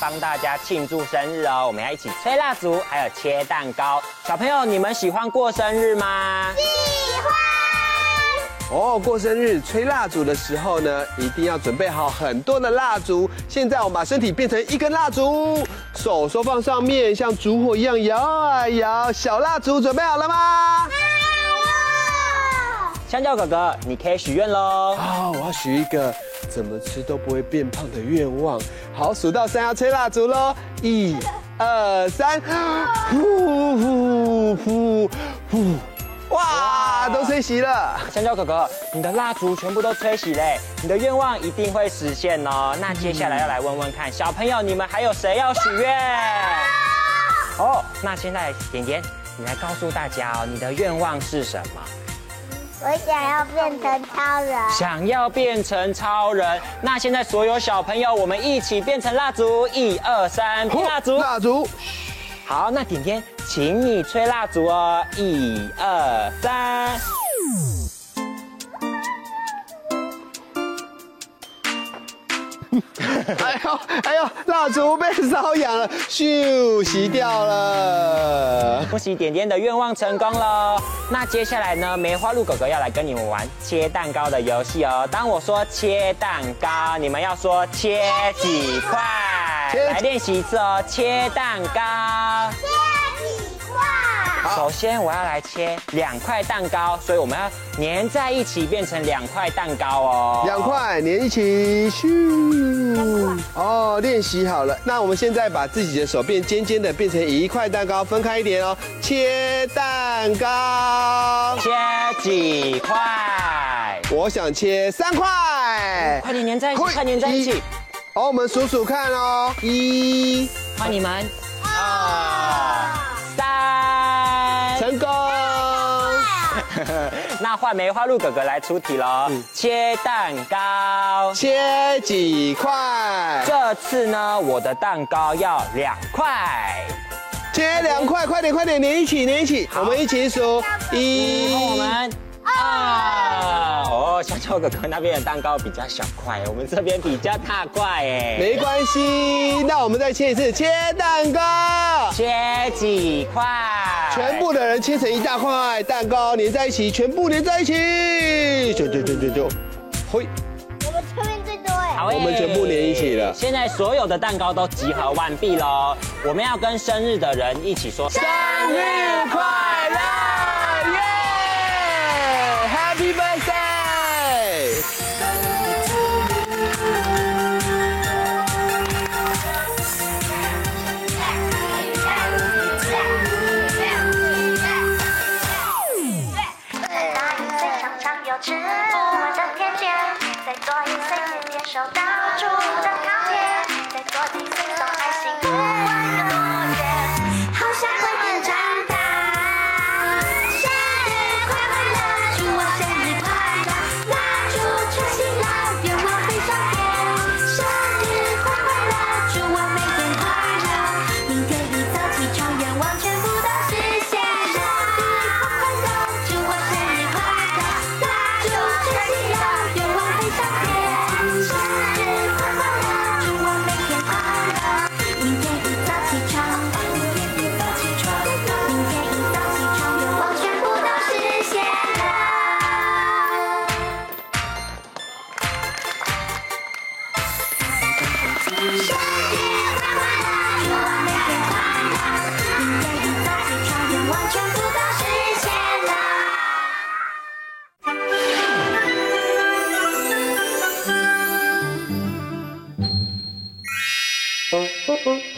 帮大家庆祝生日哦！我们要一起吹蜡烛，还有切蛋糕。小朋友，你们喜欢过生日吗？喜欢。哦，过生日吹蜡烛的时候呢，一定要准备好很多的蜡烛。现在我们把身体变成一根蜡烛，手收放上面，像烛火一样摇啊摇。小蜡烛准备好了吗？香蕉哥哥，你可以许愿喽！好，我要许一个怎么吃都不会变胖的愿望。好，数到三要吹蜡烛喽！一、二、三，呼呼呼呼！哇，都吹熄了！香蕉哥哥，你的蜡烛全部都吹熄嘞，你的愿望一定会实现哦。那接下来要来问问看，小朋友你们还有谁要许愿？哦，那现在点点，你来告诉大家哦，你的愿望是什么？我想要变成超人，想要变成超人。那现在所有小朋友，我们一起变成蜡烛，一二三，变蜡烛，蜡烛。好，那点点，请你吹蜡烛哦，一二三。哎呦哎呦，蜡烛被烧痒了，咻，熄掉了。恭喜点点的愿望成功了。那接下来呢，梅花鹿哥哥要来跟你们玩切蛋糕的游戏哦。当我说切蛋糕，你们要说切几块。来练习一次哦，切蛋糕。首先我要来切两块蛋糕，所以我们要粘在一起变成两块蛋糕哦。两块粘一起，咻！哦，练习好了。那我们现在把自己的手变尖尖的，变成一块蛋糕，分开一点哦。切蛋糕，切几块？我想切三块。快点粘在一起，快粘在一起。好，我们数数看哦。一，换你们。二。成功！那换梅花鹿哥哥来出题喽。嗯、切蛋糕，切几块？这次呢，我的蛋糕要两块。切两块，快点快点，连一起连一起，我们一起数一。我们二。哦，香蕉哥哥那边的蛋糕比较小块，我们这边比较大块哎。没关系，那我们再切一次，切蛋糕，切几块？全部的人切成一大块蛋糕，连在一起，全部连在一起，就就就就就，嘿。我们前面最多哎。好，我们全部连一起了。现在所有的蛋糕都集合完毕喽，我们要跟生日的人一起说生日快乐，耶！Happy birthday！在大雨在常常有止不住的天亮，在多云在渐渐收大住。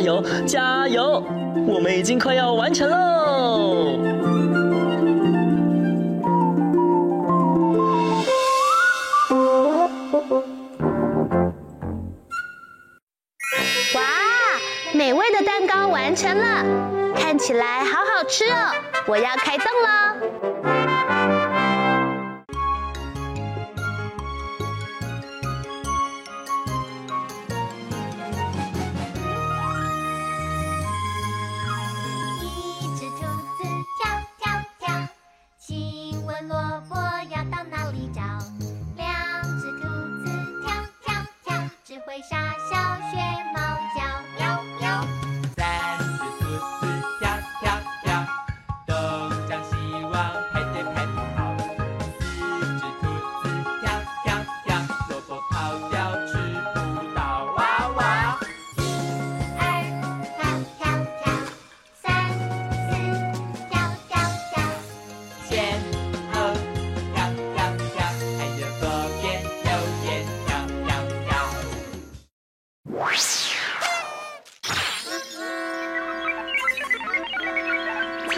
加油，加油！我们已经快要完成喽！哇，美味的蛋糕完成了，看起来好好吃哦！我要开动了。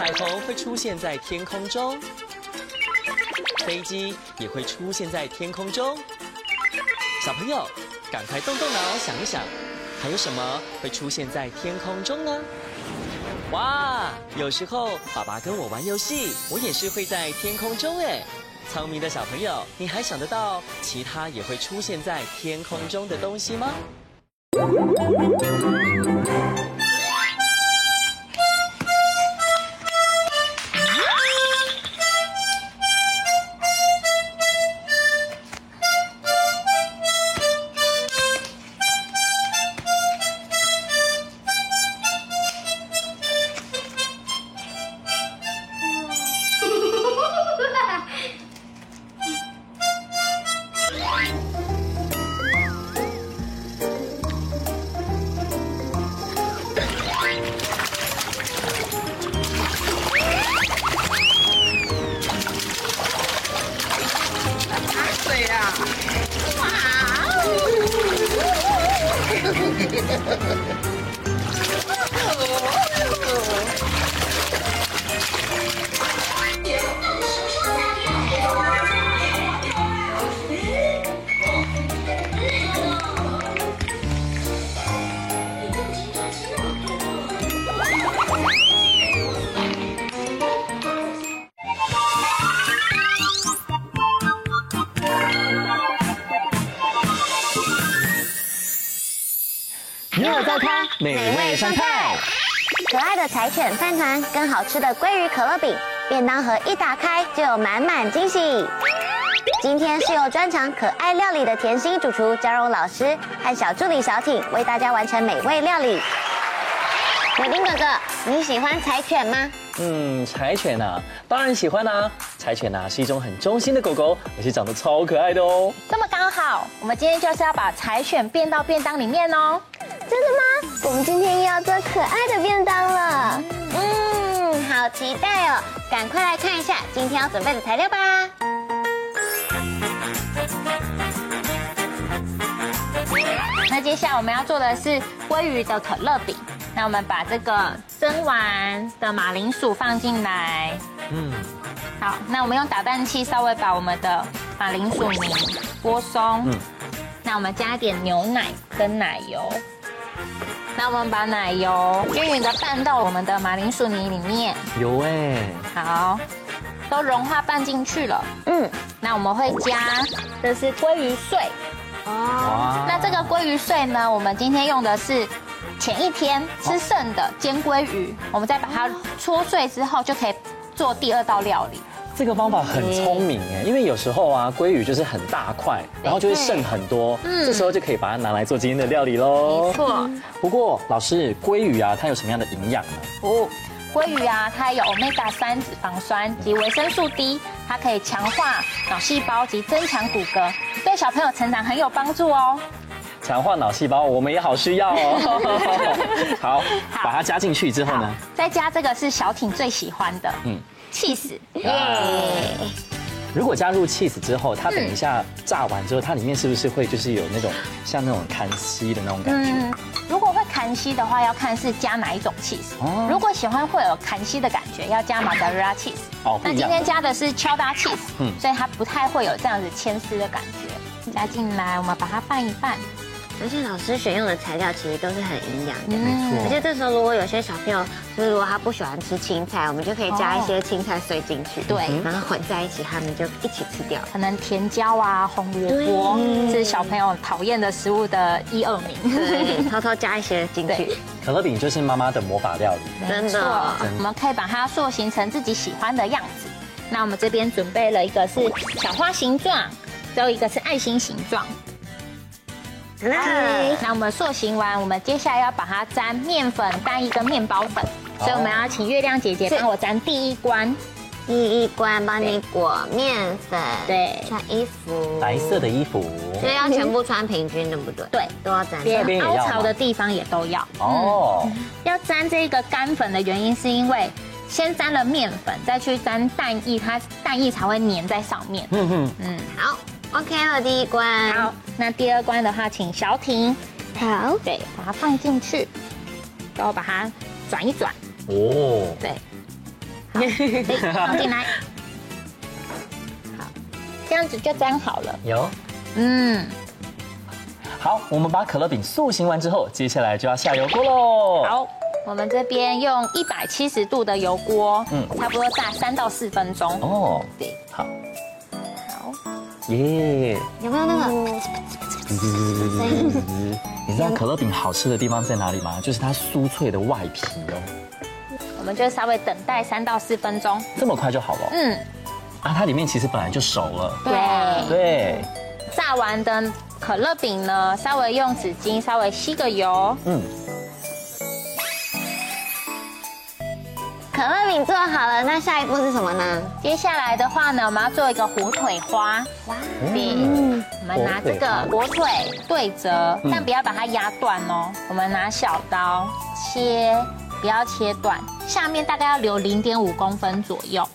彩虹会出现在天空中，飞机也会出现在天空中。小朋友，赶快动动脑想一想，还有什么会出现在天空中呢？哇，有时候爸爸跟我玩游戏，我也是会在天空中哎。聪明的小朋友，你还想得到其他也会出现在天空中的东西吗？美味上菜。可爱的柴犬饭团跟好吃的鲑鱼可乐饼，便当盒一打开就有满满惊喜。今天是由专长可爱料理的甜心主厨嘉荣老师和小助理小挺为大家完成美味料理。伟丁哥哥，你喜欢柴犬吗？嗯，柴犬啊，当然喜欢啦、啊。柴犬啊是一种很忠心的狗狗，而且长得超可爱的哦。这么刚好，我们今天就是要把柴犬变到便当里面哦。真的吗？我们今天又要做可爱的便当了。嗯，好期待哦！赶快来看一下今天要准备的材料吧。那接下来我们要做的是鲑鱼的可乐饼。那我们把这个蒸完的马铃薯放进来。嗯。好，那我们用打蛋器稍微把我们的马铃薯泥拨松。嗯。那我们加一点牛奶跟奶油。那我们把奶油均匀的拌到我们的马铃薯泥里面。有哎。好，都融化拌进去了。嗯。那我们会加，这是鲑鱼碎。哦。那这个鲑鱼碎呢，我们今天用的是前一天吃剩的煎鲑鱼，我们再把它搓碎之后，就可以做第二道料理。这个方法很聪明哎，因为有时候啊，鲑鱼就是很大块，然后就会剩很多，嗯，这时候就可以把它拿来做今天的料理喽。没错。不过老师，鲑鱼啊，它有什么样的营养呢？哦，鲑鱼啊，它有 Omega 三脂肪酸及维生素 D，它可以强化脑细胞及增强骨骼，对小朋友成长很有帮助哦。强化脑细胞，我们也好需要哦。好，把它加进去之后呢？再加这个是小挺最喜欢的，嗯。起司耶！如果加入起司之后，它等一下炸完之后，它里面是不是会就是有那种像那种砍丝的那种感觉？嗯，如果会砍丝的话，要看是加哪一种起司。哦。如果喜欢会有砍丝的感觉，要加马达瑞拉起司。哦。那今天加的是乔达起司，嗯，所以它不太会有这样子牵丝的感觉。加进来，我们把它拌一拌。而且老师选用的材料其实都是很营养的，没错。而且这时候如果有些小朋友，就是如果他不喜欢吃青菜，我们就可以加一些青菜碎进去，对，然后混在一起，他们就一起吃掉。可能甜椒啊、红萝卜是小朋友讨厌的食物的一二名，偷偷加一些进去。可乐饼就是妈妈的魔法料理，真的。我们可以把它塑形成自己喜欢的样子。那我们这边准备了一个是小花形状，最后一个是爱心形状。那我们塑形完，我们接下来要把它沾面粉、蛋液跟面包粉，所以我们要请月亮姐姐帮我沾第一关。第一关帮你裹面粉，对，穿衣服，白色的衣服，所以要全部穿平均，对不对？对，都要沾。连凹槽的地方也都要。哦、嗯，要沾这个干粉的原因是因为先沾了面粉，再去沾蛋液，它蛋液才会粘在上面。嗯嗯嗯，好。OK 了，第一关。好，那第二关的话，请小婷。好，对，把它放进去，然后把它转一转。哦。对。放进来。好，这样子就粘好了。有。嗯。好，我们把可乐饼塑形完之后，接下来就要下油锅喽。好，我们这边用一百七十度的油锅，嗯，差不多炸三到四分钟。哦。对，好。耶！有没有那个？你知道可乐饼好吃的地方在哪里吗？就是它酥脆的外皮哦。我们就稍微等待三到四分钟，这么快就好了。嗯。啊，它里面其实本来就熟了。对对。炸完的可乐饼呢，稍微用纸巾稍微吸个油。嗯。可乐饼做好了，那下一步是什么呢？接下来的话呢，我们要做一个火腿花。哇！嗯，我们拿这个火腿对折，但不要把它压断哦。我们拿小刀切，不要切断，下面大概要留零点五公分左右，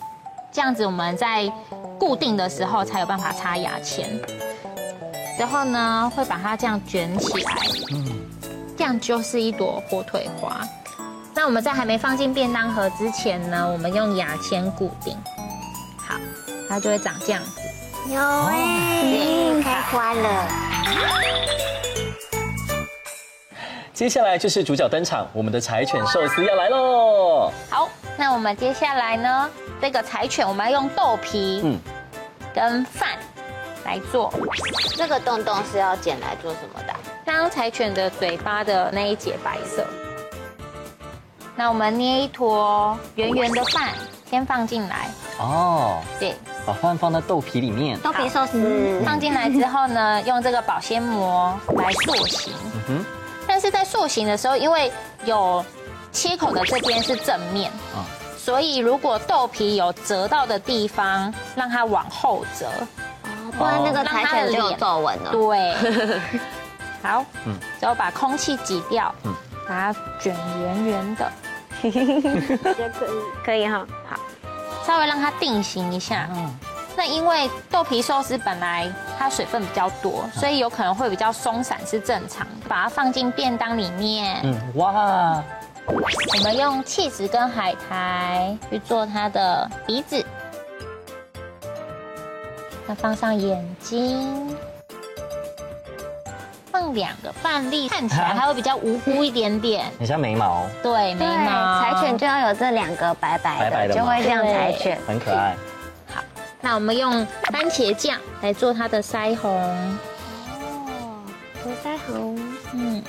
这样子我们在固定的时候才有办法插牙签。然后呢，会把它这样卷起来。嗯。这样就是一朵火腿花。那我们在还没放进便当盒之前呢，我们用牙签固定，好，它就会长这样子。有哎，开花了。接下来就是主角登场，我们的柴犬寿司要来喽。好，那我们接下来呢，这个柴犬我们要用豆皮，嗯，跟饭来做。这个洞洞是要剪来做什么的？当柴犬的嘴巴的那一节白色。那我们捏一坨圆圆的饭，先放进来。哦，对，把饭放在豆皮里面。豆皮寿司放进来之后呢，用这个保鲜膜来塑形。嗯哼。但是在塑形的时候，因为有切口的这边是正面，啊，所以如果豆皮有折到的地方，让它往后折，哦，不然那个柴犬就有皱纹了。对。好，嗯，然后把空气挤掉，嗯，把它卷圆圆的。也可以，可以哈。好，稍微让它定型一下。嗯，那因为豆皮寿司本来它水分比较多，所以有可能会比较松散，是正常。把它放进便当里面。嗯，哇。我们用气质跟海苔去做它的鼻子，再放上眼睛。放两个范例，看起来还会比较无辜一点点，你像眉毛。对，眉毛。柴犬就要有这两个白白的，白白的就会像柴犬，很可爱。好，那我们用番茄酱来做它的腮红。哦，涂腮红。嗯，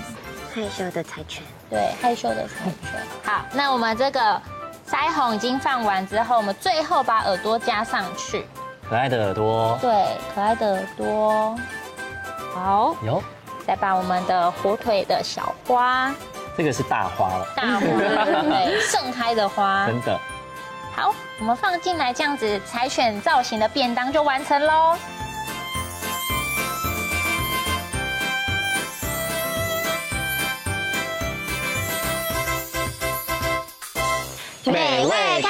害羞的柴犬。对，害羞的柴犬。好，那我们这个腮红已经放完之后，我们最后把耳朵加上去。可爱的耳朵。对，可爱的耳朵。好。有。再把我们的火腿的小花，这个是大花了，大花，对，盛开的花，真的。好，我们放进来，这样子柴犬造型的便当就完成喽。美味！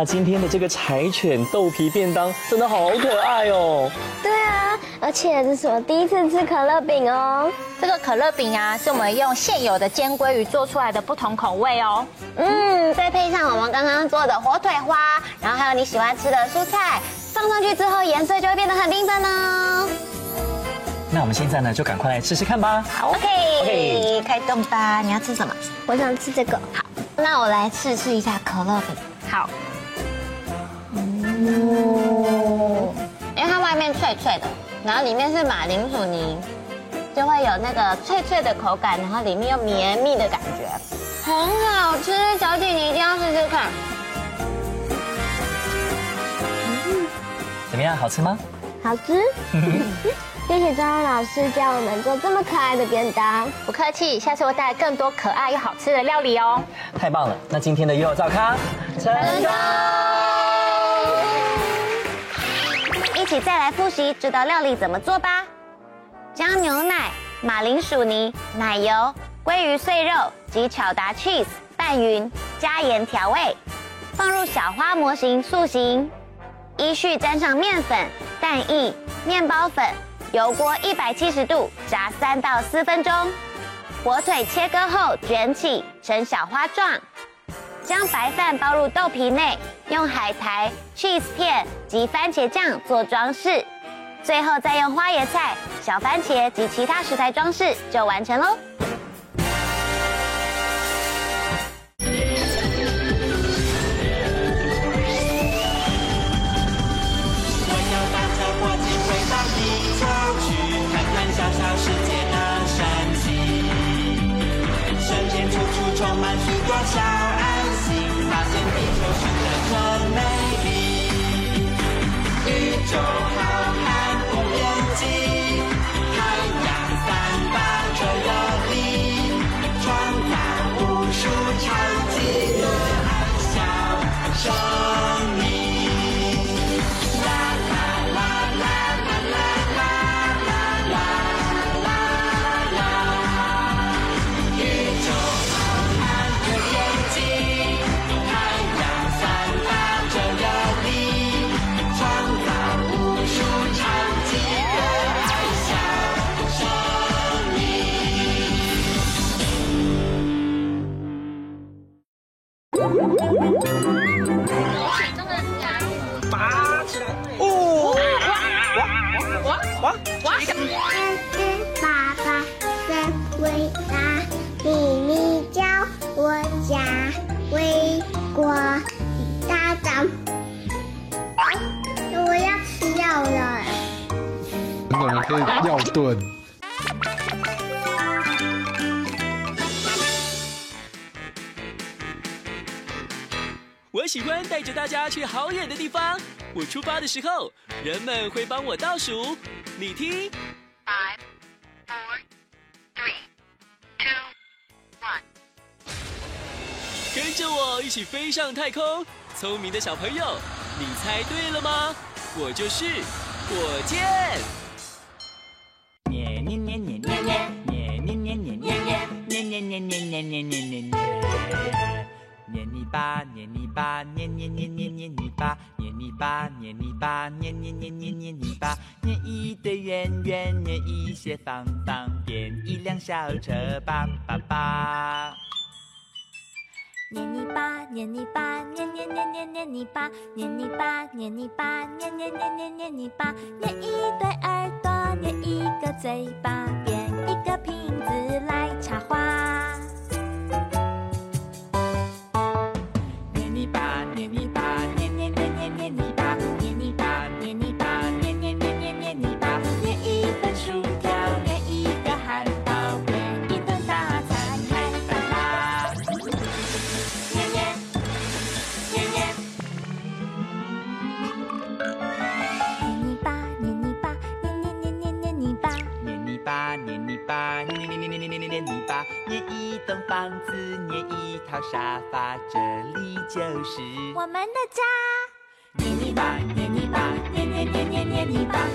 哇，今天的这个柴犬豆皮便当真的好可爱哦。对啊。而且这是我第一次吃可乐饼哦。这个可乐饼啊，是我们用现有的煎鲑鱼做出来的不同口味哦。嗯，再配上我们刚刚做的火腿花，然后还有你喜欢吃的蔬菜，放上去之后颜色就会变得很缤纷哦。那我们现在呢，就赶快来试试看吧。好，OK，开动吧。你要吃什么？我想吃这个。好，那我来试试一下可乐饼。好。嗯，因为它外面脆脆的。然后里面是马铃薯泥，就会有那个脆脆的口感，然后里面又绵密的感觉，很好吃。小姐，你一定要试试看。嗯，怎么样？好吃吗？好吃。谢谢张安老师教我们做这么可爱的便当。不客气，下次我带来更多可爱又好吃的料理哦。太棒了，那今天的幼儿灶咖成功。起再来复习这道料理怎么做吧。将牛奶、马铃薯泥、奶油、鲑鱼碎肉及巧达 cheese 拌匀，加盐调味，放入小花模型塑形。依序沾上面粉、蛋液、面包粉，油锅一百七十度炸三到四分钟。火腿切割后卷起成小花状。将白饭包入豆皮内，用海苔、cheese 片及番茄酱做装饰，最后再用花椰菜、小番茄及其他食材装饰，就完成喽。充满许多想。寻找着美丽宇宙。真的，你可以要炖。我喜欢带着大家去好远的地方。我出发的时候，人们会帮我倒数。你听，five, four, three, two, one。跟着我一起飞上太空。聪明的小朋友，你猜对了吗？我就是火箭。捏捏捏捏捏捏捏。捏泥巴，捏泥巴，捏捏捏捏捏泥巴，捏泥巴，捏泥巴，捏捏捏捏捏泥巴，捏一堆圆圆，捏一些方方，变一辆小车，叭叭叭。捏泥巴，捏泥巴，捏捏捏捏捏泥巴，捏泥巴，捏泥巴，捏捏捏捏捏泥巴，捏一对耳朵，捏一个嘴巴，变一个瓶子来插花。沙发，这里就是我们的家。捏泥巴，捏泥巴，捏捏捏捏捏泥巴，